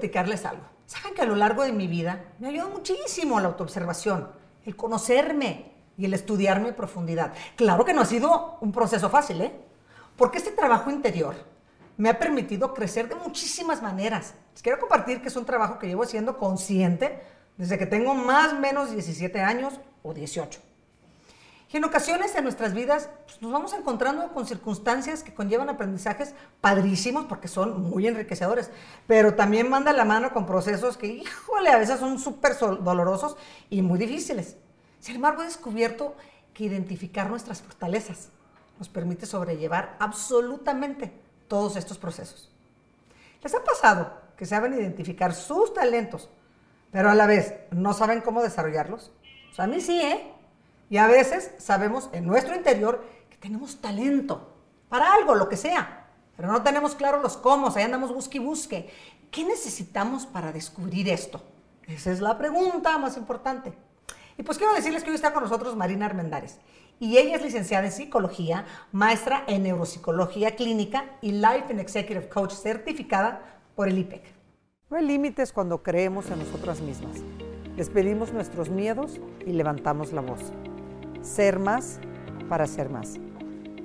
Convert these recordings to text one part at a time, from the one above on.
platicarles algo. Saben que a lo largo de mi vida me ayudó muchísimo la autoobservación, el conocerme y el estudiarme en profundidad. Claro que no ha sido un proceso fácil, ¿eh? Porque este trabajo interior me ha permitido crecer de muchísimas maneras. Les quiero compartir que es un trabajo que llevo haciendo consciente desde que tengo más o menos 17 años o 18. Y en ocasiones en nuestras vidas pues, nos vamos encontrando con circunstancias que conllevan aprendizajes padrísimos porque son muy enriquecedores, pero también manda la mano con procesos que, híjole, a veces son súper dolorosos y muy difíciles. Sin embargo, he descubierto que identificar nuestras fortalezas nos permite sobrellevar absolutamente todos estos procesos. ¿Les ha pasado que saben identificar sus talentos, pero a la vez no saben cómo desarrollarlos? O sea, a mí sí, ¿eh? Y a veces sabemos en nuestro interior que tenemos talento para algo, lo que sea, pero no tenemos claro los cómo, ahí andamos busque y busque. ¿Qué necesitamos para descubrir esto? Esa es la pregunta más importante. Y pues quiero decirles que hoy está con nosotros Marina Armendares. Y ella es licenciada en psicología, maestra en neuropsicología clínica y Life and Executive Coach certificada por el IPEC. No hay límites cuando creemos en nosotras mismas. Despedimos nuestros miedos y levantamos la voz ser más para ser más.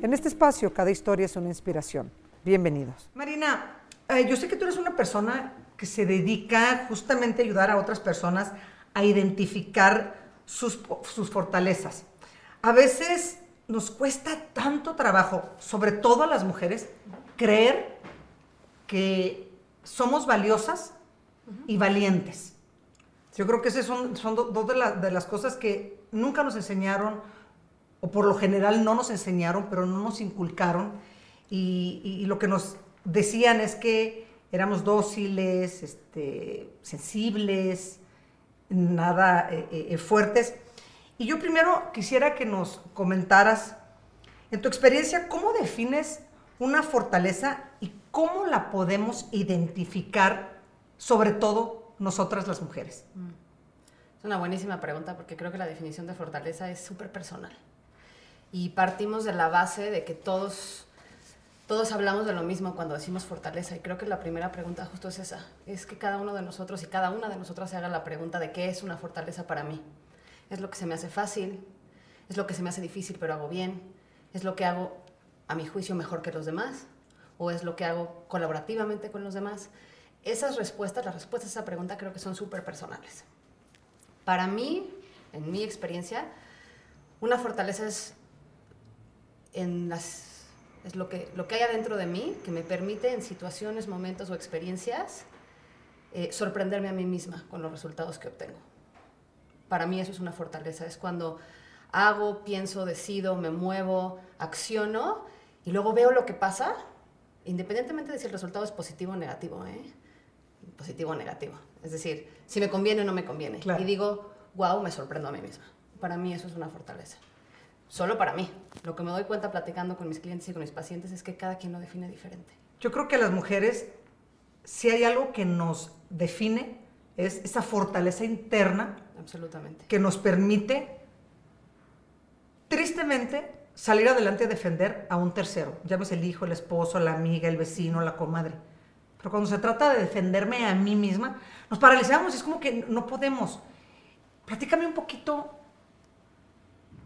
En este espacio cada historia es una inspiración. Bienvenidos. Marina, eh, yo sé que tú eres una persona que se dedica justamente a ayudar a otras personas a identificar sus, sus fortalezas. A veces nos cuesta tanto trabajo, sobre todo a las mujeres, creer que somos valiosas y valientes. Yo creo que esas son, son dos de, las cosas que nunca nos enseñaron, o por lo general no nos enseñaron, pero no nos inculcaron. Y, lo que nos decían es que éramos dóciles, este, sensibles, nada eh, eh, eh, fuertes. Y yo primero quisiera que nos comentaras, en tu experiencia, ¿cómo defines una fortaleza y cómo la podemos identificar, sobre todo nosotras las mujeres? Mm. Una buenísima pregunta porque creo que la definición de fortaleza es súper personal. Y partimos de la base de que todos, todos hablamos de lo mismo cuando decimos fortaleza. Y creo que la primera pregunta justo es esa. Es que cada uno de nosotros y cada una de nosotras se haga la pregunta de qué es una fortaleza para mí. ¿Es lo que se me hace fácil? ¿Es lo que se me hace difícil pero hago bien? ¿Es lo que hago a mi juicio mejor que los demás? ¿O es lo que hago colaborativamente con los demás? Esas respuestas, las respuestas a esa pregunta creo que son súper personales. Para mí, en mi experiencia, una fortaleza es, lo que hay adentro de mí que me permite en situaciones, momentos o experiencias eh, sorprenderme a mí misma con los resultados que obtengo. Para mí eso es una fortaleza, es cuando hago, pienso, decido, me muevo, acciono y luego veo lo que pasa, independientemente de si el resultado es positivo o negativo. ¿eh? Positivo o negativo. Es decir, si me conviene o no me conviene. Y digo, wow, me sorprendo a mí misma. Para mí eso es una fortaleza. Solo para mí. Lo que me doy cuenta platicando con mis clientes y con mis pacientes es que cada quien lo define diferente. Yo creo que a las mujeres, si hay algo que nos define, es esa fortaleza interna. Absolutamente. Que nos permite, tristemente, salir adelante a defender a un tercero. Llámese el hijo, el esposo, la amiga, el vecino, la comadre pero cuando se trata de defenderme a mí misma, nos paralizamos y es como que no podemos. Platícame un poquito,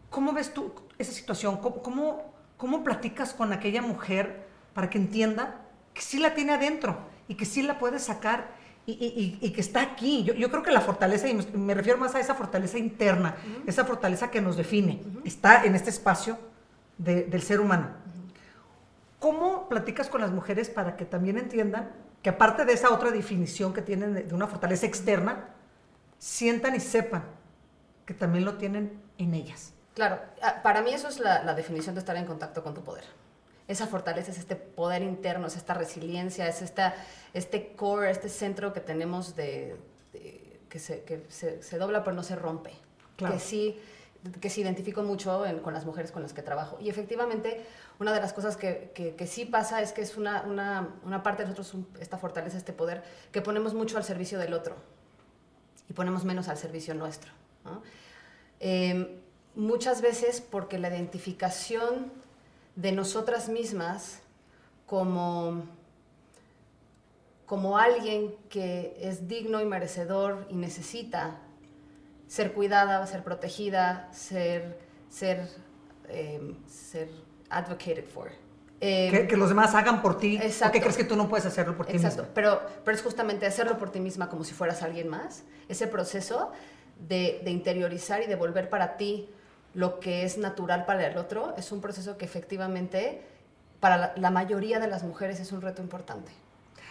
¿cómo ves tú esa situación? ¿Cómo, cómo, platicas con aquella mujer para que entienda que sí la tiene adentro y que sí la puede sacar y, que está aquí. Yo, creo que la fortaleza, y me, refiero más a esa fortaleza interna, esa fortaleza que nos define, está en este espacio del ser humano. ¿Cómo platicas con las mujeres para que también entiendan que aparte de esa otra definición que tienen de una fortaleza externa, sientan y sepan que también lo tienen en ellas. Claro, para mí eso es la, definición de estar en contacto con tu poder. Esa fortaleza es este poder interno, es esta resiliencia, es esta, este core, este centro que tenemos de, que, se, que se, dobla pero no se rompe. Claro. Que sí que se identifico mucho con las mujeres con las que trabajo. Y efectivamente, una de las cosas que, que, sí pasa es que es una, una, una, parte de nosotros, esta fortaleza, este poder, que ponemos mucho al servicio del otro y ponemos menos al servicio nuestro. Em, muchas veces porque la identificación de nosotras mismas como, como alguien que es digno y merecedor y necesita ser cuidada, ser protegida, ser, ser, eh, ser advocated for. Eh, que, los demás hagan por ti. Exacto. ¿O que crees que tú no puedes hacerlo por ti Exacto. Pero, pero es justamente hacerlo por ti misma como si fueras alguien más. Ese proceso de, de interiorizar y de volver para ti lo que es natural para el otro es un proceso que efectivamente para la, mayoría de las mujeres es un reto importante.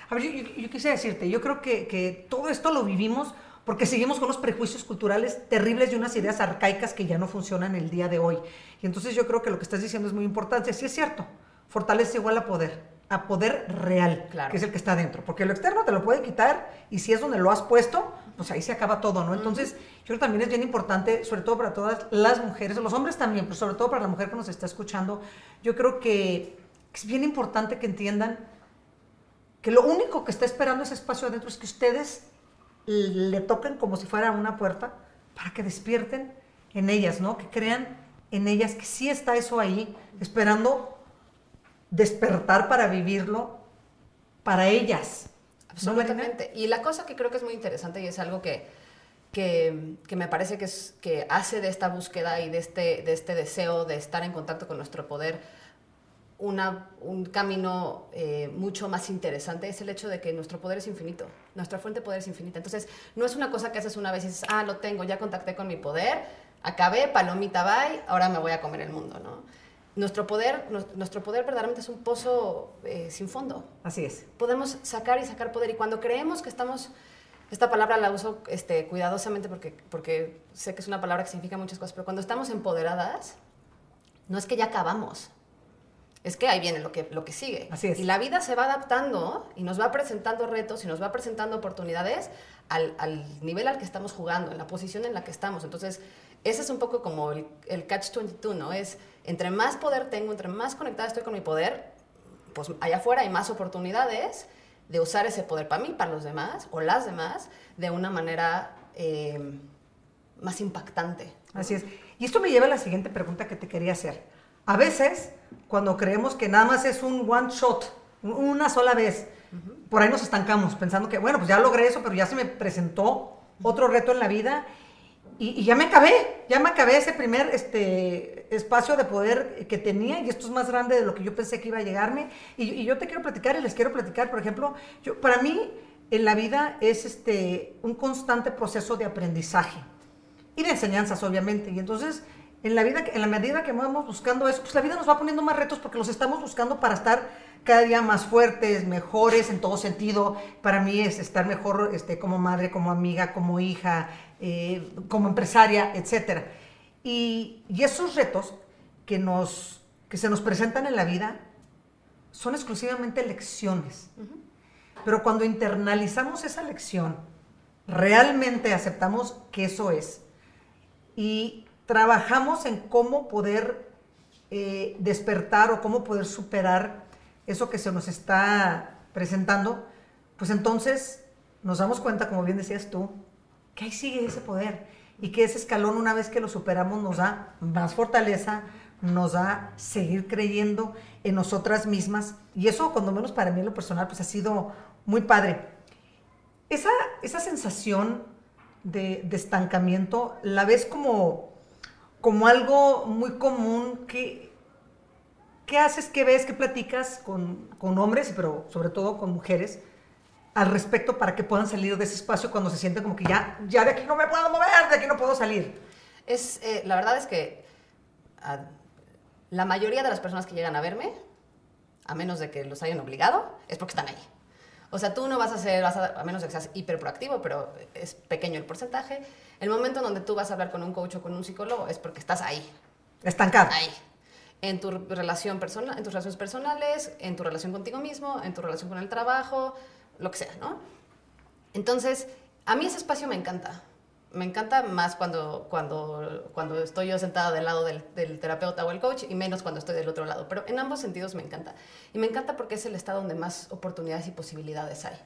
A ver, yo, quisiera decirte, yo creo que, que, todo esto lo vivimos porque seguimos con los prejuicios culturales terribles y unas ideas arcaicas que ya no funcionan el día de hoy. Y entonces yo creo que lo que estás diciendo es muy importante. Sí es cierto, fortaleza igual a poder, a poder real, que es el que está dentro. Porque lo externo te lo puede quitar y si es donde lo has puesto, pues ahí se acaba todo, ¿no? Entonces, yo creo que también es bien importante, sobre todo para todas las mujeres, los hombres también, pero sobre todo para la mujer que nos está escuchando, yo creo que es bien importante que entiendan que lo único que está esperando ese espacio adentro es que ustedes le toquen como si fuera una puerta para que despierten en ellas, ¿no? Que crean en ellas que sí está eso ahí, esperando despertar para vivirlo para ellas. Absolutamente. Y la cosa que creo que es muy interesante y es algo que, que, me parece que, es, que hace de esta búsqueda y de este, de este deseo de estar en contacto con nuestro poder una, un camino eh, mucho más interesante es el hecho de que nuestro poder es infinito, nuestra fuente de poder es infinita. Entonces, no es una cosa que haces una vez y dices, ah, lo tengo, ya contacté con mi poder, acabé, palomita, bye, ahora me voy a comer el mundo, ¿no? nuestro poder, nuestro poder verdaderamente es un pozo eh, sin fondo. Así es. Podemos sacar y sacar poder y cuando creemos que estamos, esta palabra la uso este, cuidadosamente porque, porque sé que es una palabra que significa muchas cosas, pero cuando estamos empoderadas, no es que ya acabamos, es que ahí viene lo que, lo que sigue. Así es. Y la vida se va adaptando y nos va presentando retos y nos va presentando oportunidades al, al nivel al que estamos jugando, en la posición en la que estamos. Entonces, ese es un poco como el, el catch-22, ¿no? Es entre más poder tengo, entre más conectada estoy con mi poder, pues allá afuera hay más oportunidades de usar ese poder para mí, para los demás o las demás, de una manera eh, más impactante. Así es. Y esto me lleva a la siguiente pregunta que te quería hacer. A veces, cuando creemos que nada más es un one shot, una sola vez, por ahí nos estancamos pensando que, bueno, pues ya logré eso, pero ya se me presentó otro reto en la vida y, ya me acabé, ya me acabé ese primer este, espacio de poder que tenía y esto es más grande de lo que yo pensé que iba a llegarme. Y, yo te quiero platicar y les quiero platicar, por ejemplo, yo, para mí en la vida es este, un constante proceso de aprendizaje y de enseñanzas, obviamente. Y entonces, en la vida, en la medida que vamos buscando eso, pues la vida nos va poniendo más retos porque los estamos buscando para estar cada día más fuertes, mejores en todo sentido. Para mí es estar mejor este, como madre, como amiga, como hija, eh, como empresaria, etc. Y, esos retos que, nos, que se nos presentan en la vida son exclusivamente lecciones. Pero cuando internalizamos esa lección, realmente aceptamos que eso es y trabajamos en cómo poder eh, despertar o cómo poder superar eso que se nos está presentando, pues entonces nos damos cuenta, como bien decías tú, que ahí sigue ese poder y que ese escalón una vez que lo superamos nos da más fortaleza, nos da seguir creyendo en nosotras mismas y eso cuando menos para mí en lo personal pues ha sido muy padre. Esa, esa sensación de, estancamiento la ves como, como algo muy común que... ¿Qué haces? ¿Qué ves? ¿Qué platicas con, con hombres, pero sobre todo con mujeres? al respecto para que puedan salir de ese espacio cuando se sienten como que ya, ya de aquí no me puedo mover, de aquí no puedo salir? Es, eh, la verdad es que la mayoría de las personas que llegan a verme, a menos de que los hayan obligado, es porque están ahí. O sea, tú no vas a ser, a, menos de que seas hiperproactivo, pero es pequeño el porcentaje. El momento en donde tú vas a hablar con un coach o con un psicólogo es porque estás ahí. Estancado. Ahí. En tu relación personal, en tus relaciones personales, en tu relación contigo mismo, en tu relación con el trabajo, lo que sea, ¿no? Entonces, a mí ese espacio me encanta. Me encanta más cuando, cuando, cuando estoy yo sentada del lado del, terapeuta o el coach y menos cuando estoy del otro lado. Pero en ambos sentidos me encanta. Y me encanta porque es el estado donde más oportunidades y posibilidades hay.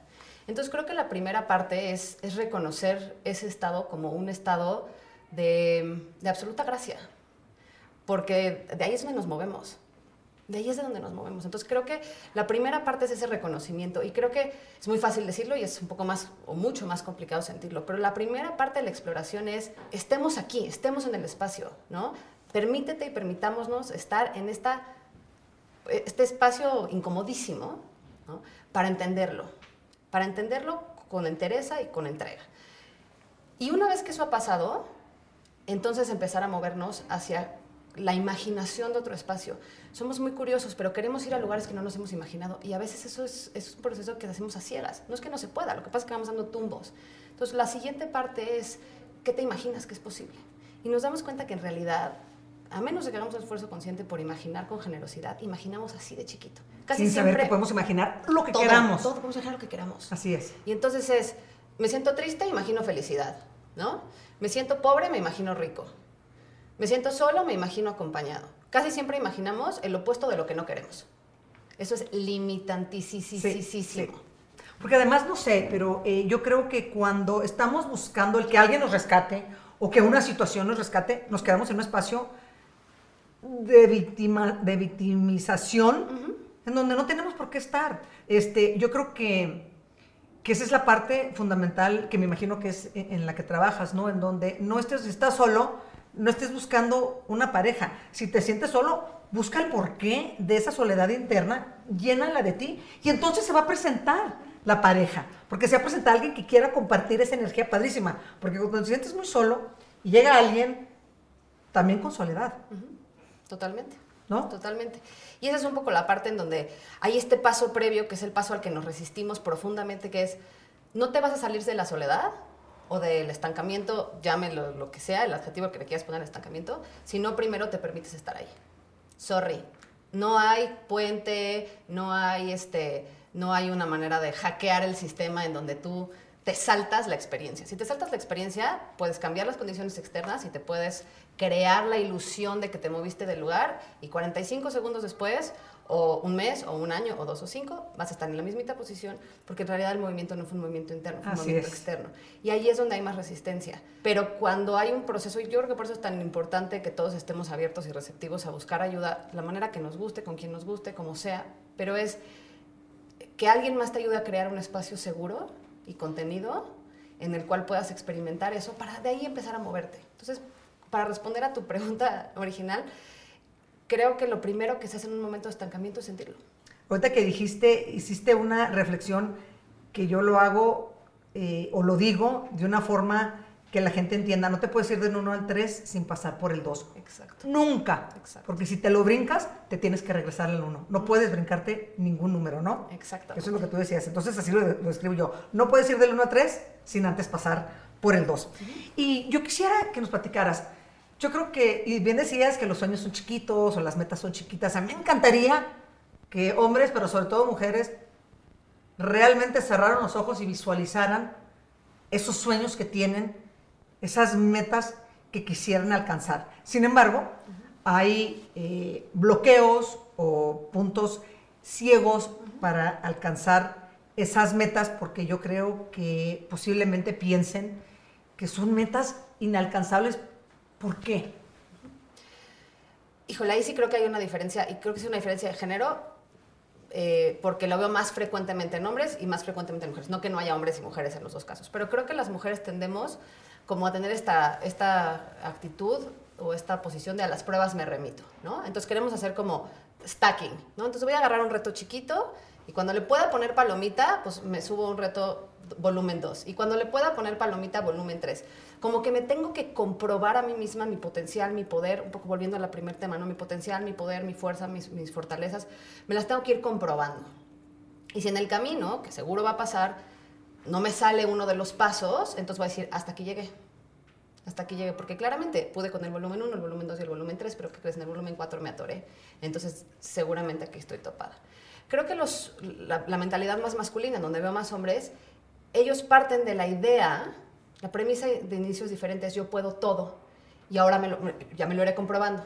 Entonces creo que la primera parte es, reconocer ese estado como un estado de, absoluta gracia. Porque de ahí es donde nos movemos. De ahí es de donde nos movemos. Entonces creo que la primera parte es ese reconocimiento y creo que es muy fácil decirlo y es un poco más o mucho más complicado sentirlo, pero la primera parte de la exploración es estemos aquí, estemos en el espacio, ¿no? Permítete y permitámonos estar en esta, este espacio incomodísimo para entenderlo, para entenderlo con entereza y con entrega. Y una vez que eso ha pasado, entonces empezar a movernos hacia la imaginación de otro espacio. Somos muy curiosos, pero queremos ir a lugares que no nos hemos imaginado y a veces eso es, un proceso que hacemos a ciegas. No es que no se pueda, lo que pasa es que vamos dando tumbos. Entonces, la siguiente parte es, ¿qué te imaginas que es posible? Y nos damos cuenta que en realidad, a menos de que hagamos un esfuerzo consciente por imaginar con generosidad, imaginamos así de chiquito. Casi Sin saber que podemos imaginar lo que queramos. Todo podemos imaginar lo que queramos. Así es. Y entonces es, me siento triste, imagino felicidad, ¿no? Me siento pobre, me imagino rico. Me siento solo, me imagino acompañado. Casi siempre imaginamos el opuesto de lo que no queremos. Eso es limitantísimo. Porque además, no sé, pero eh, yo creo que cuando estamos buscando el que alguien nos rescate o que una situación nos rescate, nos quedamos en un espacio de, víctima, de victimización en donde no tenemos por qué estar. Este, yo creo que, que esa es la parte fundamental que me imagino que es en la que trabajas, ¿no? En donde no estés, estás solo, no estés buscando una pareja. Si te sientes solo, busca el porqué de esa soledad interna, llénala de ti y entonces se va a presentar la pareja, porque se va a presentar alguien que quiera compartir esa energía padrísima, porque cuando te sientes muy solo y llega alguien también con soledad. Totalmente. ¿No? Totalmente. Y esa es un poco la parte en donde hay este paso previo, que es el paso al que nos resistimos profundamente, que es, no te vas a salir de la soledad, o del estancamiento, llámelo lo que sea, el adjetivo que le quieras poner estancamiento, si no primero te permites estar ahí. Sorry, no hay puente, no hay este, no hay una manera de hackear el sistema en donde tú te saltas la experiencia. Si te saltas la experiencia, puedes cambiar las condiciones externas y te puedes crear la ilusión de que te moviste del lugar y 45 segundos después o un mes, o un año, o dos o cinco, vas a estar en la mismita posición, porque en realidad el movimiento no fue un movimiento interno, fue un movimiento externo. Y ahí es donde hay más resistencia. Pero cuando hay un proceso, y yo creo que por eso es tan importante que todos estemos abiertos y receptivos a buscar ayuda, la manera que nos guste, con quien nos guste, como sea, pero es que alguien más te ayude a crear un espacio seguro y contenido en el cual puedas experimentar eso, para de ahí empezar a moverte. Entonces, para responder a tu pregunta original, creo que lo primero que se hace en un momento de estancamiento es sentirlo. Ahorita que dijiste, hiciste una reflexión que yo lo hago eh, o lo digo de una forma que la gente entienda. No te puedes ir del 1 al 3 sin pasar por el 2. Exacto. Nunca. Exacto. Porque si te lo brincas, te tienes que regresar al 1. No puedes brincarte ningún número, ¿no? Exacto. Eso es lo que tú decías. Entonces así lo, lo, escribo yo. No puedes ir del 1 al 3 sin antes pasar por el 2. Y yo quisiera que nos platicaras. Yo creo que, y bien decías que los sueños son chiquitos o las metas son chiquitas. A mí me encantaría que hombres, pero sobre todo mujeres, realmente cerraran los ojos y visualizaran esos sueños que tienen, esas metas que quisieran alcanzar. Sin embargo, hay eh, bloqueos o puntos ciegos para alcanzar esas metas porque yo creo que posiblemente piensen que son metas inalcanzables ¿Por qué? Híjole, ahí sí creo que hay una diferencia, y creo que es una diferencia de género, eh, porque lo veo más frecuentemente en hombres y más frecuentemente en mujeres. No que no haya hombres y mujeres en los dos casos, pero creo que las mujeres tendemos como a tener esta, esta actitud o esta posición de a las pruebas me remito, ¿no? Entonces queremos hacer como stacking, ¿no? Entonces voy a agarrar un reto chiquito y cuando le pueda poner palomita, pues me subo un reto volumen 2. Y cuando le pueda poner palomita, volumen 3 como que me tengo que comprobar a mí misma mi potencial, mi poder, un poco volviendo a la primer tema, ¿no? Mi potencial, mi poder, mi fuerza, mis, mis fortalezas, me las tengo que ir comprobando. Y si en el camino, que seguro va a pasar, no me sale uno de los pasos, entonces voy a decir, hasta aquí llegué. Hasta aquí llegué, porque claramente pude con el volumen 1, el volumen 2 y el volumen 3, pero que crees? En el volumen 4 me atoré. Entonces, seguramente aquí estoy topada. Creo que los, la, la mentalidad más masculina, donde veo más hombres, ellos parten de la idea la premisa de inicio es diferente, es yo puedo todo y ahora me lo, ya me lo iré comprobando,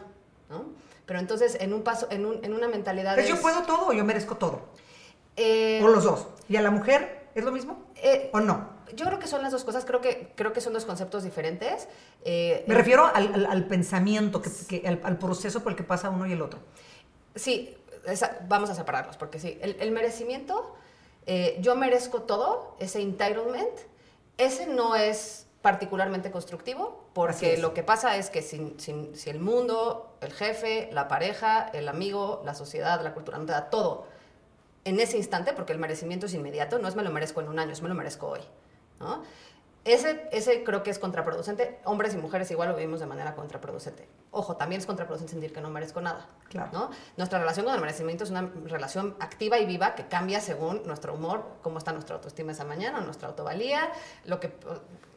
¿no? Pero entonces en un paso, en, un, en una mentalidad... ¿Es, yo puedo todo o yo merezco todo? Eh, o los dos. ¿Y a la mujer es lo mismo? Eh, ¿O no? Yo creo que son las dos cosas, creo que, creo que son dos conceptos diferentes. Eh, me refiero al, al, pensamiento, que, al, al, proceso por el que pasa uno y el otro. Sí, vamos a separarlos, porque sí, el, merecimiento, eh, yo merezco todo, ese entitlement, ese no es particularmente constructivo, porque lo que pasa es que si, si, el mundo, el jefe, la pareja, el amigo, la sociedad, la cultura, no te da todo en ese instante, porque el merecimiento es inmediato, no es me lo merezco en un año, es me lo merezco hoy. ¿No? Ese, ese creo que es contraproducente. Hombres y mujeres igual lo vivimos de manera contraproducente. Ojo, también es contraproducente sentir que no merezco nada. Claro. ¿no? Nuestra relación con el merecimiento es una relación activa y viva que cambia según nuestro humor, cómo está nuestra autoestima esa mañana, nuestra autovalía, lo que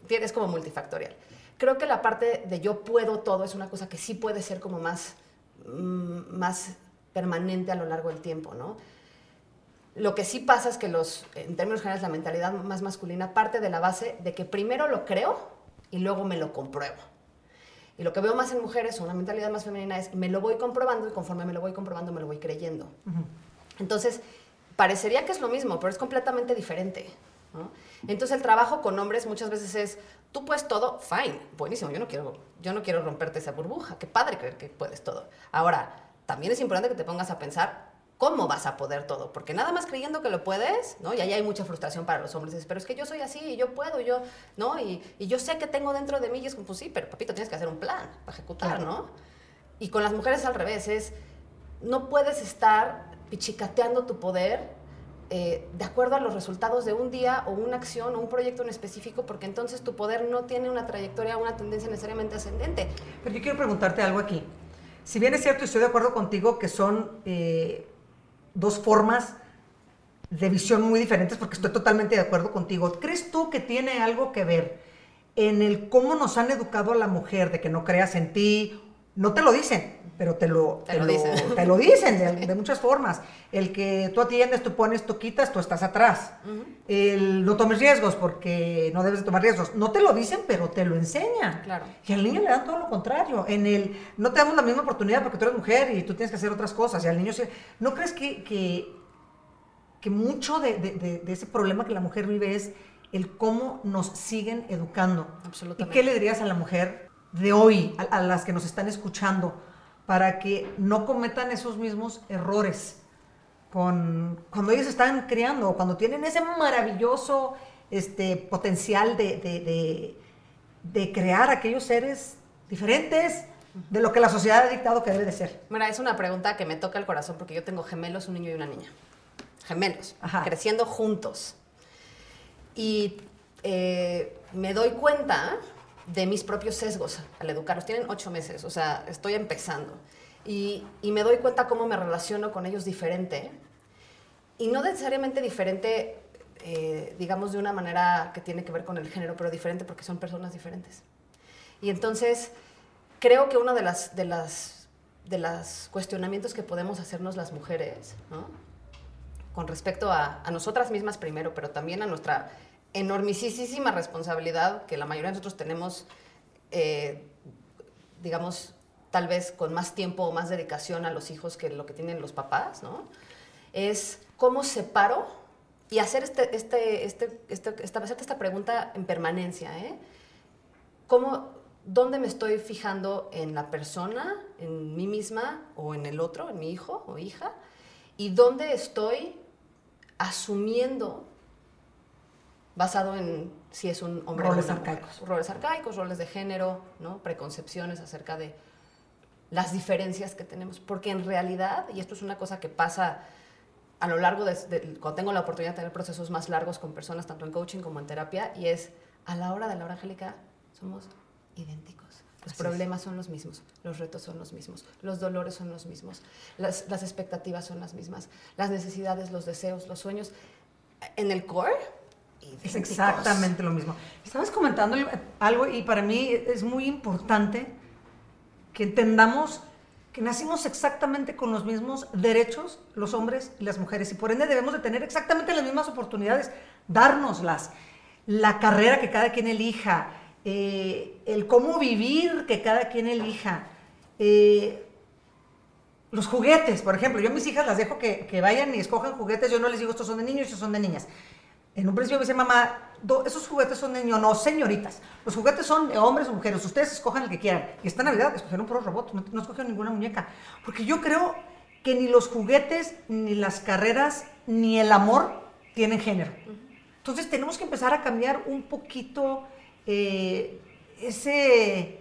es como multifactorial. Creo que la parte de yo puedo todo es una cosa que sí puede ser como más, mm, más permanente a lo largo del tiempo, ¿no? Lo que sí pasa es que los, en términos generales, la mentalidad más masculina parte de la base de que primero lo creo y luego me lo compruebo. Y lo que veo más en mujeres, una mentalidad más femenina, es me lo voy comprobando y conforme me lo voy comprobando me lo voy creyendo. Entonces, parecería que es lo mismo, pero es completamente diferente. Entonces, el trabajo con hombres muchas veces es, tú puedes todo, fine, buenísimo, yo no quiero, yo no quiero romperte esa burbuja, qué padre creer que puedes todo. Ahora, también es importante que te pongas a pensar ¿cómo vas a poder todo? Porque nada más creyendo que lo puedes, ¿no? Y ahí hay mucha frustración para los hombres. Pero es que yo soy así y yo puedo, yo, ¿no? Y, yo sé que tengo dentro de mí y es como, pues sí, pero papito, tienes que hacer un plan para ejecutar, ¿no? Y con las mujeres al revés, es, no puedes estar pichicateando tu poder eh, de acuerdo a los resultados de un día o una acción o un proyecto en específico, porque entonces tu poder no tiene una trayectoria, una tendencia necesariamente ascendente. Pero yo quiero preguntarte algo aquí. Si bien es cierto y estoy de acuerdo contigo que son eh, dos formas de visión muy diferentes, porque estoy totalmente de acuerdo contigo. ¿Crees tú que tiene algo que ver en el cómo nos han educado a la mujer de que no creas en ti? No te lo dicen, pero te lo, te, lo, dicen, te lo dicen de, muchas formas. El que tú atiendes, tú pones, tú quitas, tú estás atrás. El no tomes riesgos porque no debes de tomar riesgos. No te lo dicen, pero te lo enseñan. Claro. Y al niño le dan todo lo contrario. En el no te damos la misma oportunidad porque tú eres mujer y tú tienes que hacer otras cosas. Y al niño se... ¿No crees que, que, mucho de, de, ese problema que la mujer vive es el cómo nos siguen educando? Absolutamente. ¿Y qué le dirías a la mujer de hoy, a las que nos están escuchando? para que no cometan esos mismos errores con, cuando ellos están creando, cuando tienen ese maravilloso este, potencial de, de, crear aquellos seres diferentes de lo que la sociedad ha dictado que debe de ser. Mira, es una pregunta que me toca el corazón porque yo tengo gemelos, un niño y una niña. Gemelos, creciendo juntos. Y eh, me doy cuenta de mis propios sesgos al educarlos. Tienen ocho meses, o sea, estoy empezando. Y, me doy cuenta cómo me relaciono con ellos diferente. Y no necesariamente diferente, eh, digamos, de una manera que tiene que ver con el género, pero diferente porque son personas diferentes. Y entonces, creo que uno de las, de las, de los cuestionamientos que podemos hacernos las mujeres, con respecto a nosotras mismas primero, pero también a nuestra enormisísima responsabilidad que la mayoría de nosotros tenemos, eh, digamos, tal vez con más tiempo o más dedicación a los hijos que lo que tienen los papás, ¿no? Es cómo separo y hacer este, este, este, este esta, esta pregunta en permanencia, ¿eh? ¿Cómo, ¿Dónde me estoy fijando en la persona, en mí misma o en el otro, en mi hijo o hija? ¿Y dónde estoy asumiendo basado en si es un hombre roles arcaicos. Roles arcaicos, roles de género, ¿no? preconcepciones acerca de las diferencias que tenemos. Porque en realidad, y esto es una cosa que pasa a lo largo de, cuando tengo la oportunidad de tener procesos más largos con personas, tanto en coaching como en terapia, y es a la hora de la hora angélica somos idénticos. Los problemas son los mismos, los retos son los mismos, los dolores son los mismos, las, las expectativas son las mismas, las necesidades, los deseos, los sueños. En el core es exactamente lo mismo. Estabas comentando algo y para mí es muy importante que entendamos que nacimos exactamente con los mismos derechos los hombres y las mujeres y por ende debemos de tener exactamente las mismas oportunidades, dárnoslas, la carrera que cada quien elija, eh, el cómo vivir que cada quien elija, eh, los juguetes, por ejemplo, yo a mis hijas las dejo que, que, vayan y escojan juguetes, yo no les digo estos son de niños, estos son de niñas. En un principio me dice, mamá, esos juguetes son de niños, no, señoritas. Los juguetes son hombres o mujeres, ustedes escojan el que quieran. Y esta Navidad escogieron un robot, no, no escogieron ninguna muñeca. Porque yo creo que ni los juguetes, ni las carreras, ni el amor tienen género. Entonces tenemos que empezar a cambiar un poquito eh, ese,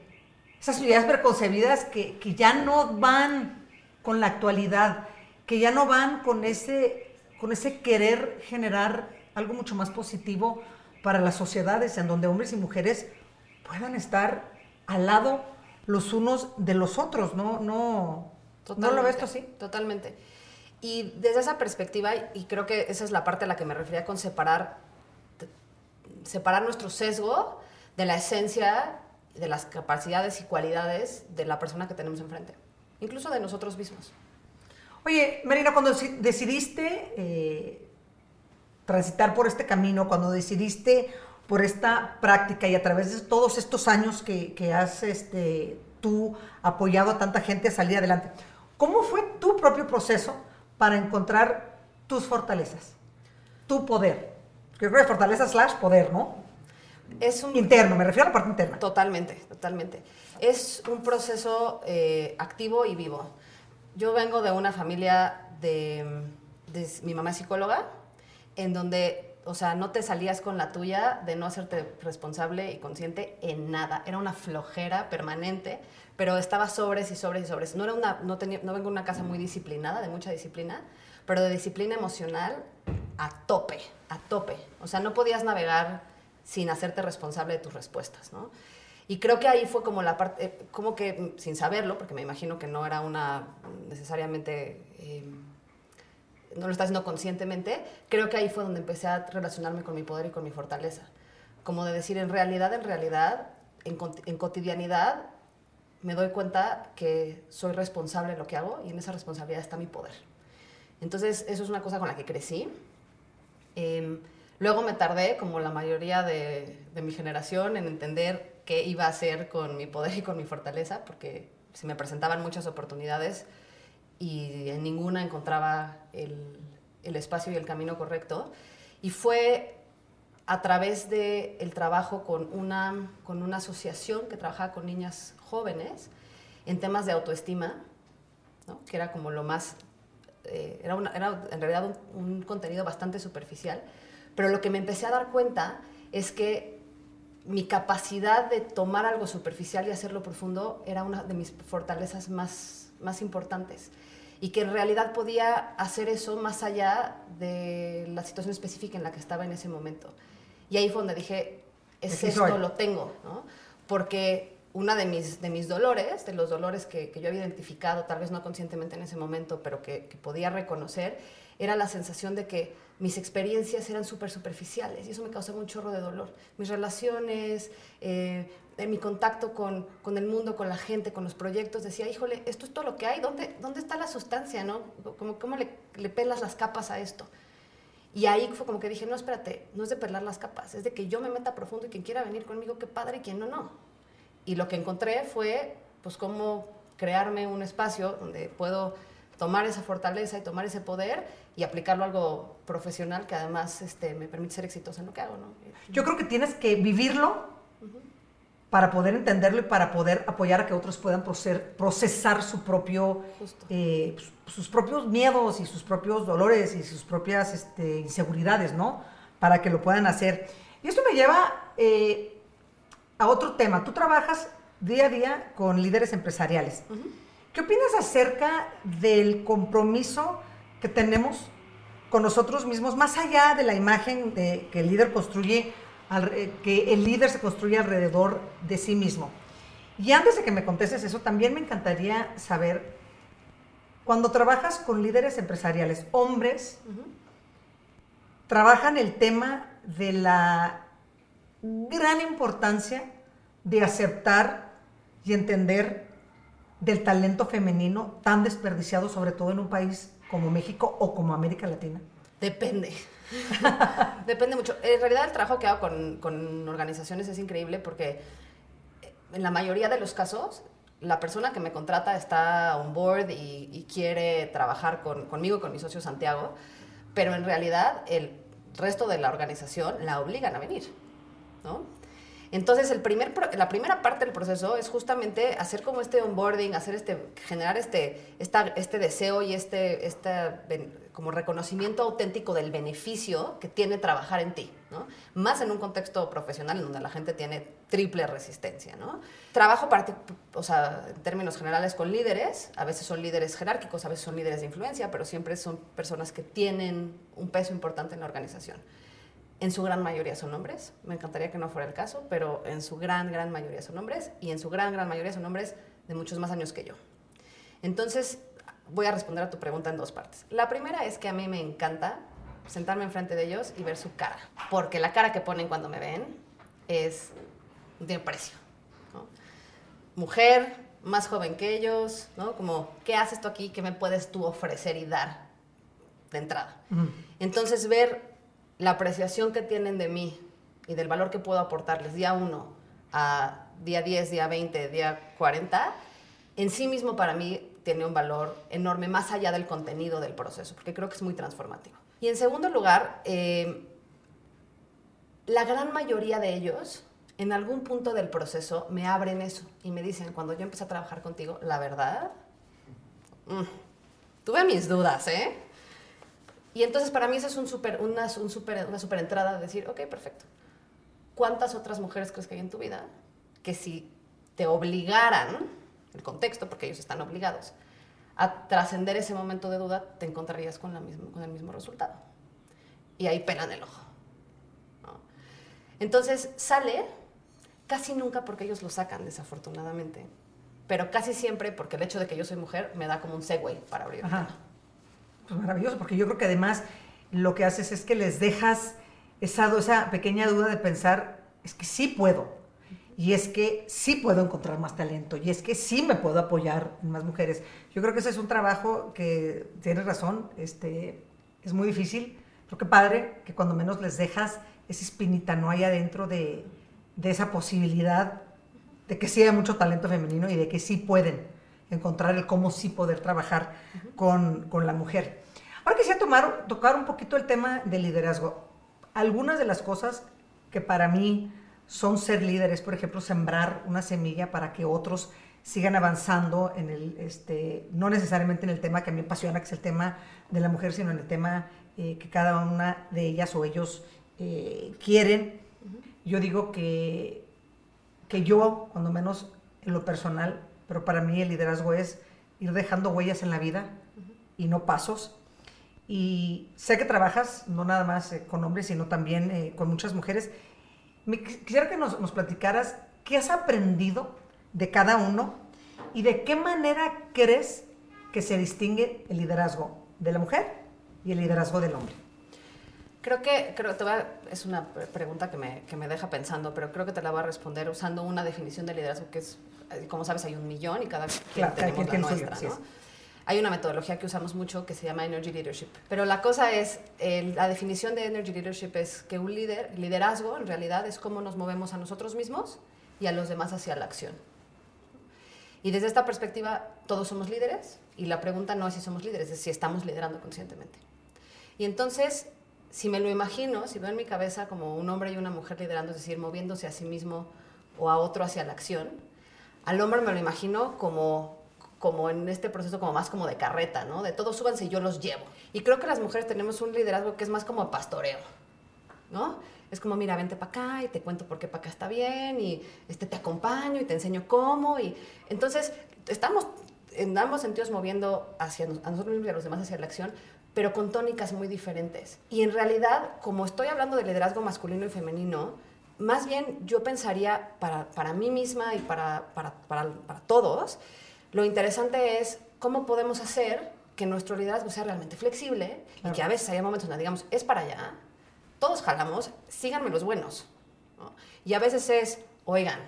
esas ideas preconcebidas que, que ya no van con la actualidad, que ya no van con ese, con ese querer generar algo mucho más positivo para las sociedades en donde hombres y mujeres puedan estar al lado los unos de los otros, ¿no? No, ¿no lo ves tú así? Totalmente. Y desde esa perspectiva, y creo que esa es la parte a la que me refería con separar, separar nuestro sesgo de la esencia, de las capacidades y cualidades de la persona que tenemos enfrente, incluso de nosotros mismos. Oye, Marina, cuando decidiste eh, transitar por este camino, cuando decidiste por esta práctica y a través de todos estos años que, que has este, tú apoyado a tanta gente a salir adelante, ¿cómo fue tu propio proceso para encontrar tus fortalezas, tu poder? Yo creo que fortaleza slash poder, ¿no? Es un, interno, me refiero a la parte interna. Totalmente, totalmente. Es un proceso eh, activo y vivo. Yo vengo de una familia de, mi mamá es psicóloga, en donde, o sea, no te salías con la tuya de no hacerte responsable y consciente en nada. Era una flojera permanente, pero estaba sobres y sobres y sobres. No, era una, no, tenía, no vengo de una casa muy disciplinada, de mucha disciplina, pero de disciplina emocional a tope, a tope. O sea, no podías navegar sin hacerte responsable de tus respuestas, ¿no? Y creo que ahí fue como la parte, eh, como que sin saberlo, porque me imagino que no era una necesariamente, eh, no lo está haciendo conscientemente, creo que ahí fue donde empecé a relacionarme con mi poder y con mi fortaleza. Como de decir, en realidad, en realidad, en, cotidianidad, me doy cuenta que soy responsable de lo que hago y en esa responsabilidad está mi poder. Entonces, eso es una cosa con la que crecí. Eh, luego me tardé, como la mayoría de, de mi generación, en entender qué iba a hacer con mi poder y con mi fortaleza, porque se me presentaban muchas oportunidades y en ninguna encontraba el, el espacio y el camino correcto. Y fue a través del el trabajo con una, con una asociación que trabajaba con niñas jóvenes en temas de autoestima, que era como lo más, eh, era, era, en realidad un, un contenido bastante superficial, pero lo que me empecé a dar cuenta es que mi capacidad de tomar algo superficial y hacerlo profundo era una de mis fortalezas más, más importantes. Y que en realidad podía hacer eso más allá de la situación específica en la que estaba en ese momento. Y ahí fue donde dije, es esto, lo tengo, ¿no? Porque una de mis, de mis dolores, de los dolores que, que, yo había identificado, tal vez no conscientemente en ese momento, pero que, que podía reconocer, era la sensación de que mis experiencias eran súper superficiales y eso me causaba un chorro de dolor. Mis relaciones, eh, mi contacto con, con, el mundo, con la gente, con los proyectos, decía, híjole, esto es todo lo que hay, ¿dónde, dónde está la sustancia? ¿no? ¿Cómo, cómo le, le pelas las capas a esto? Y ahí fue como que dije, no, espérate, no es de pelar las capas, es de que yo me meta profundo y quien quiera venir conmigo, qué padre, y quien no, no. Y lo que encontré fue, pues, cómo crearme un espacio donde puedo tomar esa fortaleza y tomar ese poder y aplicarlo a algo profesional que además este, me permite ser exitosa en lo que hago. ¿no? Yo creo que tienes que vivirlo para poder entenderlo y para poder apoyar a que otros puedan procesar su propio, eh, sus propios miedos y sus propios dolores y sus propias este, inseguridades, ¿no? Para que lo puedan hacer. Y esto me lleva eh, a otro tema. Tú trabajas día a día con líderes empresariales. ¿Qué opinas acerca del compromiso que tenemos con nosotros mismos, más allá de la imagen de, que el líder construye, que el líder se construye alrededor de sí mismo? Y antes de que me contestes eso, también me encantaría saber, cuando trabajas con líderes empresariales, hombres, trabajan el tema de la gran importancia de aceptar y entender del talento femenino tan desperdiciado, sobre todo en un país como México o como América Latina? Depende. Depende mucho. En realidad el trabajo que hago con, con, organizaciones es increíble porque eh, en la mayoría de los casos la persona que me contrata está on board y, y quiere trabajar con, conmigo, con mi socio Santiago, pero en realidad el resto de la organización la obligan a venir, ¿no? Entonces, el primer, la primera parte del proceso es justamente hacer como este onboarding, hacer este, generar este, esta, este deseo y este, este como reconocimiento auténtico del beneficio que tiene trabajar en ti. Más en un contexto profesional en donde la gente tiene triple resistencia. Trabajo, o sea, en términos generales, con líderes, a veces son líderes jerárquicos, a veces son líderes de influencia, pero siempre son personas que tienen un peso importante en la organización. En su gran mayoría son hombres, me encantaría que no fuera el caso, pero en su gran, gran mayoría son hombres y en su gran, gran mayoría son hombres de muchos más años que yo. Entonces, voy a responder a tu pregunta en dos partes. La primera es que a mí me encanta sentarme enfrente de ellos y ver su cara, porque la cara que ponen cuando me ven es de precio. Mujer, más joven que ellos, ¿no? Como, ¿qué haces tú aquí? ¿Qué me puedes tú ofrecer y dar de entrada? Entonces, ver la apreciación que tienen de mí y del valor que puedo aportarles día 1 a día 10, día 20, día 40, en sí mismo para mí tiene un valor enorme más allá del contenido del proceso, porque creo que es muy transformativo. Y en segundo lugar, eh, la gran mayoría de ellos en algún punto del proceso me abren eso y me dicen, cuando yo empecé a trabajar contigo, la verdad, mm, tuve mis dudas, ¿eh? Y entonces para mí eso es un super, una, un super, una super entrada de decir, ok, perfecto. ¿Cuántas otras mujeres crees que hay en tu vida que si te obligaran, el contexto, porque ellos están obligados, a trascender ese momento de duda, te encontrarías con, la misma, con el mismo resultado? Y ahí pelan el ojo. Entonces sale casi nunca porque ellos lo sacan, desafortunadamente, pero casi siempre porque el hecho de que yo soy mujer me da como un segue para abrir pues maravilloso, porque yo creo que además lo que haces es que les dejas esa, esa pequeña duda de pensar, es que sí puedo, y es que sí puedo encontrar más talento, y es que sí me puedo apoyar en más mujeres. Yo creo que ese es un trabajo que, tienes razón, este, es muy difícil, pero qué padre que cuando menos les dejas esa espinita no hay adentro de, de esa posibilidad de que sí hay mucho talento femenino y de que sí pueden encontrar el cómo sí poder trabajar con, con, la mujer. Ahora quisiera tomar, tocar un poquito el tema del liderazgo. Algunas de las cosas que para mí son ser líderes, por ejemplo, sembrar una semilla para que otros sigan avanzando en el, este, no necesariamente en el tema que a mí me apasiona, que es el tema de la mujer, sino en el tema eh, que cada una de ellas o ellos eh, quieren. Yo digo que, que yo, cuando menos en lo personal, pero para mí el liderazgo es ir dejando huellas en la vida y no pasos. Y sé que trabajas no nada más eh, con hombres, sino también con muchas mujeres. Me, quisiera que nos, nos platicaras qué has aprendido de cada uno y de qué manera crees que se distingue el liderazgo de la mujer y el liderazgo del hombre. Creo que, creo, te va, es una pregunta que me, que me, deja pensando, pero creo que te la voy a responder usando una definición de liderazgo que es como sabes, hay un millón y cada quien tenemos la nuestra, Hay una metodología que usamos mucho que se llama Energy Leadership. Pero la cosa es, la definición de Energy Leadership es que un líder, liderazgo en realidad es cómo nos movemos a nosotros mismos y a los demás hacia la acción. Y desde esta perspectiva, todos somos líderes y la pregunta no es si somos líderes, es si estamos liderando conscientemente. Y entonces, si me lo imagino, si veo en mi cabeza como un hombre y una mujer liderando, es decir, moviéndose a sí mismo o a otro hacia la acción, al hombre me lo imagino como como en este proceso como más como de carreta, ¿no? De todos súbanse y yo los llevo. Y creo que las mujeres tenemos un liderazgo que es más como pastoreo, ¿no? Es como, mira, vente para acá y te cuento por qué para acá está bien y este, te acompaño y te enseño cómo. Y entonces estamos en ambos sentidos moviendo hacia a nosotros mismos y a los demás hacia la acción, pero con tónicas muy diferentes. Y en realidad, como estoy hablando de liderazgo masculino y femenino, más bien yo pensaría para, para mí misma y para, para, para, todos, lo interesante es cómo podemos hacer que nuestro liderazgo sea realmente flexible y que a veces haya momentos donde digamos, es para allá, todos jalamos, síganme los buenos. Y a veces es, oigan,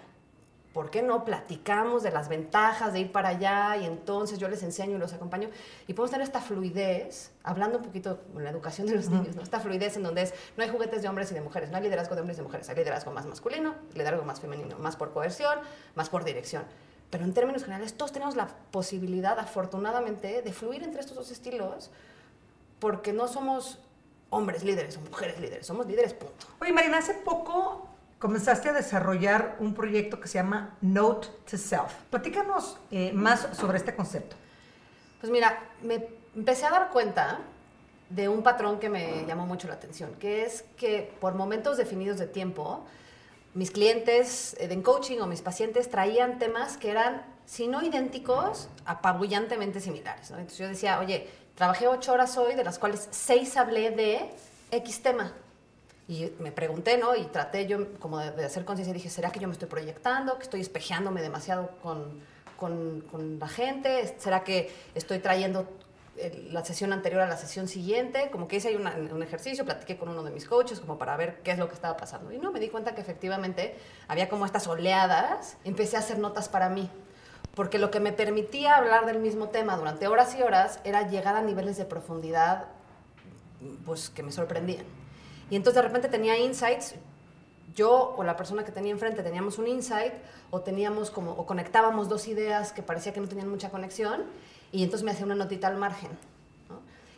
¿por qué no platicamos de las ventajas de ir para allá y entonces yo les enseño y los acompaño? Y podemos tener esta fluidez, hablando un poquito de la educación de los niños, ¿no? esta fluidez en donde es, no hay juguetes de hombres y de mujeres, no hay liderazgo de hombres y de mujeres, hay liderazgo más masculino, liderazgo más femenino, más por coerción, más por dirección. Pero en términos generales, todos tenemos la posibilidad, afortunadamente, de fluir entre estos dos estilos, porque no somos hombres líderes o mujeres líderes, somos líderes, punto. Oye, Marina, hace poco comenzaste a desarrollar un proyecto que se llama Note to Self. Platícanos eh, más sobre este concepto. Pues mira, me empecé a dar cuenta de un patrón que me llamó mucho la atención, que es que por momentos definidos de tiempo, mis clientes eh, en coaching o mis pacientes traían temas que eran, si no idénticos, apabullantemente similares. Entonces yo decía, oye, trabajé ocho horas hoy, de las cuales seis hablé de X tema. Y me pregunté, ¿no? Y traté yo como de, hacer conciencia dije, ¿será que yo me estoy proyectando? ¿Que estoy espejeándome demasiado con, con, con la gente? ¿Será que estoy trayendo la sesión anterior a la sesión siguiente, como que hice ahí un ejercicio, platiqué con uno de mis coaches como para ver qué es lo que estaba pasando. Y no, me di cuenta que efectivamente había como estas oleadas, empecé a hacer notas para mí, porque lo que me permitía hablar del mismo tema durante horas y horas era llegar a niveles de profundidad pues que me sorprendían. Y entonces de repente tenía insights, yo o la persona que tenía enfrente teníamos un insight o teníamos como o conectábamos dos ideas que parecía que no tenían mucha conexión y entonces me hacía una notita al margen.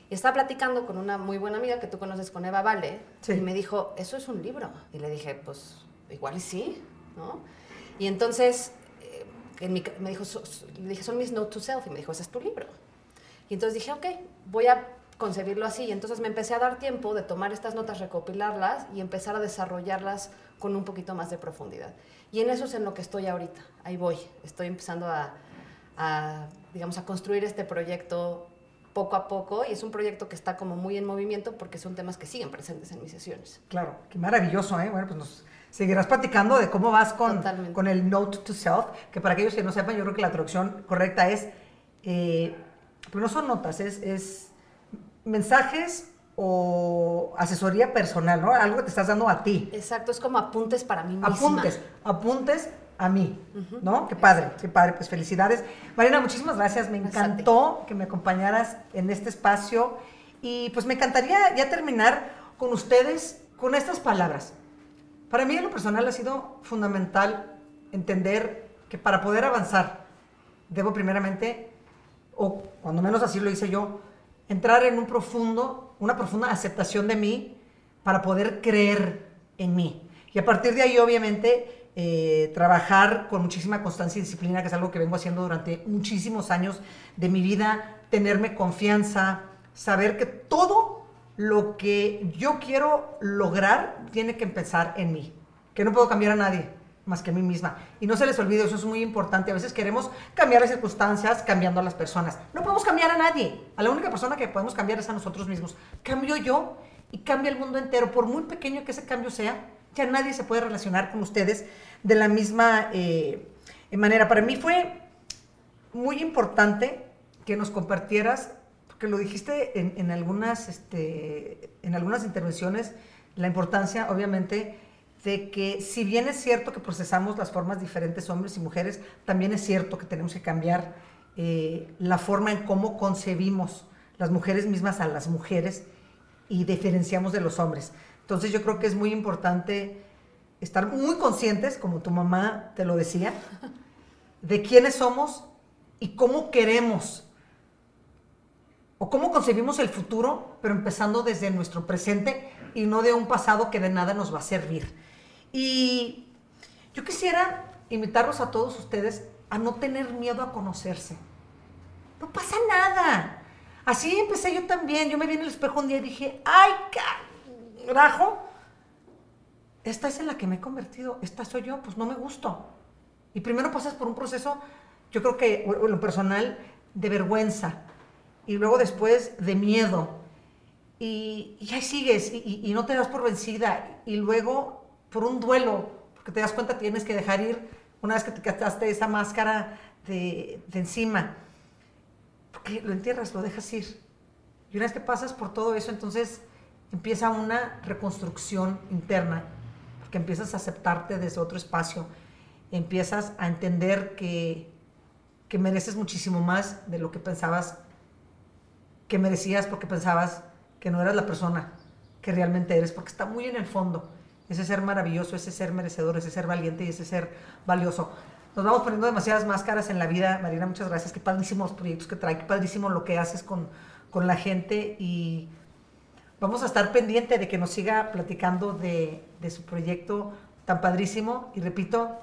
Y estaba platicando con una muy buena amiga que tú conoces, con Eva Vale, y me dijo, eso es un libro. Y le dije, pues igual y sí, ¿no? Y entonces eh, me dijo, le dije, son mis note to self, y me dijo, ese es tu libro. Y entonces dije, ok, voy a concebirlo así. Y entonces me empecé a dar tiempo de tomar estas notas, recopilarlas y empezar a desarrollarlas con un poquito más de profundidad. Y en eso es en lo que estoy ahorita. Ahí voy. Estoy empezando a a, digamos, a construir este proyecto poco a poco y es un proyecto que está como muy en movimiento porque son temas que siguen presentes en mis sesiones. Claro, qué maravilloso, ¿eh? Bueno, pues nos seguirás platicando de cómo vas con, con el Note to Self, que para aquellos que no sepan, yo creo que la traducción correcta es, eh, pues no son notas, es, es mensajes o asesoría personal, ¿no? Algo que te estás dando a ti. Exacto, es como apuntes para mí misma. Apuntes, apuntes a mí, ¿no? Qué padre, qué padre, pues felicidades. Marina, muchísimas gracias, me encantó que me acompañaras en este espacio y pues me encantaría ya terminar con ustedes con estas palabras. Para mí en lo personal ha sido fundamental entender que para poder avanzar debo primeramente, o cuando menos así lo hice yo, entrar en un profundo, una profunda aceptación de mí para poder creer en mí. Y a partir de ahí, obviamente, eh, trabajar con muchísima constancia y disciplina, que es algo que vengo haciendo durante muchísimos años de mi vida, tenerme confianza, saber que todo lo que yo quiero lograr tiene que empezar en mí, que no puedo cambiar a nadie más que a mí misma. Y no se les olvide, eso es muy importante. A veces queremos cambiar las circunstancias cambiando a las personas. No podemos cambiar a nadie. A la única persona que podemos cambiar es a nosotros mismos. Cambio yo y cambia el mundo entero, por muy pequeño que ese cambio sea ya nadie se puede relacionar con ustedes de la misma eh, manera. Para mí fue muy importante que nos compartieras, porque lo dijiste en, algunas, este, en algunas intervenciones, la importancia, obviamente, de que si bien es cierto que procesamos las formas diferentes hombres y mujeres, también es cierto que tenemos que cambiar eh, la forma en cómo concebimos las mujeres mismas a las mujeres y diferenciamos de los hombres. Entonces yo creo que es muy importante estar muy conscientes, como tu mamá te lo decía, de quiénes somos y cómo queremos o cómo concebimos el futuro, pero empezando desde nuestro presente y no de un pasado que de nada nos va a servir. Y yo quisiera invitarlos a todos ustedes a no tener miedo a conocerse. No pasa nada. Así empecé yo también. Yo me vi en el espejo un día y dije, ay, rajo, esta es en la que me he convertido, esta soy yo, pues no me gusto. Y primero pasas por un proceso, yo creo que lo personal, de vergüenza, y luego después de miedo, y, y ahí sigues, y, no te das por vencida, y luego por un duelo, porque te das cuenta tienes que dejar ir una vez que te quitaste esa máscara de, de encima, porque lo entierras, lo dejas ir. Y una vez que pasas por todo eso, entonces empieza una reconstrucción interna, porque empiezas a aceptarte desde otro espacio, empiezas a entender que, que mereces muchísimo más de lo que pensabas que merecías porque pensabas que no eras la persona que realmente eres, porque está muy en el fondo ese ser maravilloso, ese ser merecedor, ese ser valiente y ese ser valioso. Nos vamos poniendo demasiadas máscaras en la vida. Marina, muchas gracias. Qué padrísimos proyectos que trae, qué padrísimo lo que haces con, con la gente y Vamos a estar pendiente de que nos siga platicando de, su proyecto tan padrísimo y repito,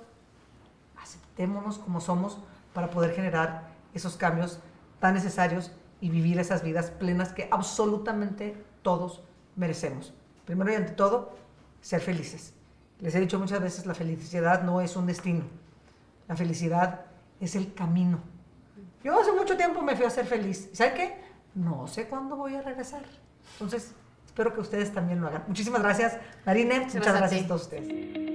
aceptémonos como somos para poder generar esos cambios tan necesarios y vivir esas vidas plenas que absolutamente todos merecemos. Primero y ante todo, ser felices. Les he dicho muchas veces, la felicidad no es un destino. La felicidad es el camino. Yo hace mucho tiempo me fui a ser feliz. ¿Sabe qué? No sé cuándo voy a regresar. Entonces, espero que ustedes también lo hagan. Muchísimas gracias, Marine. Muchas gracias a, a ustedes.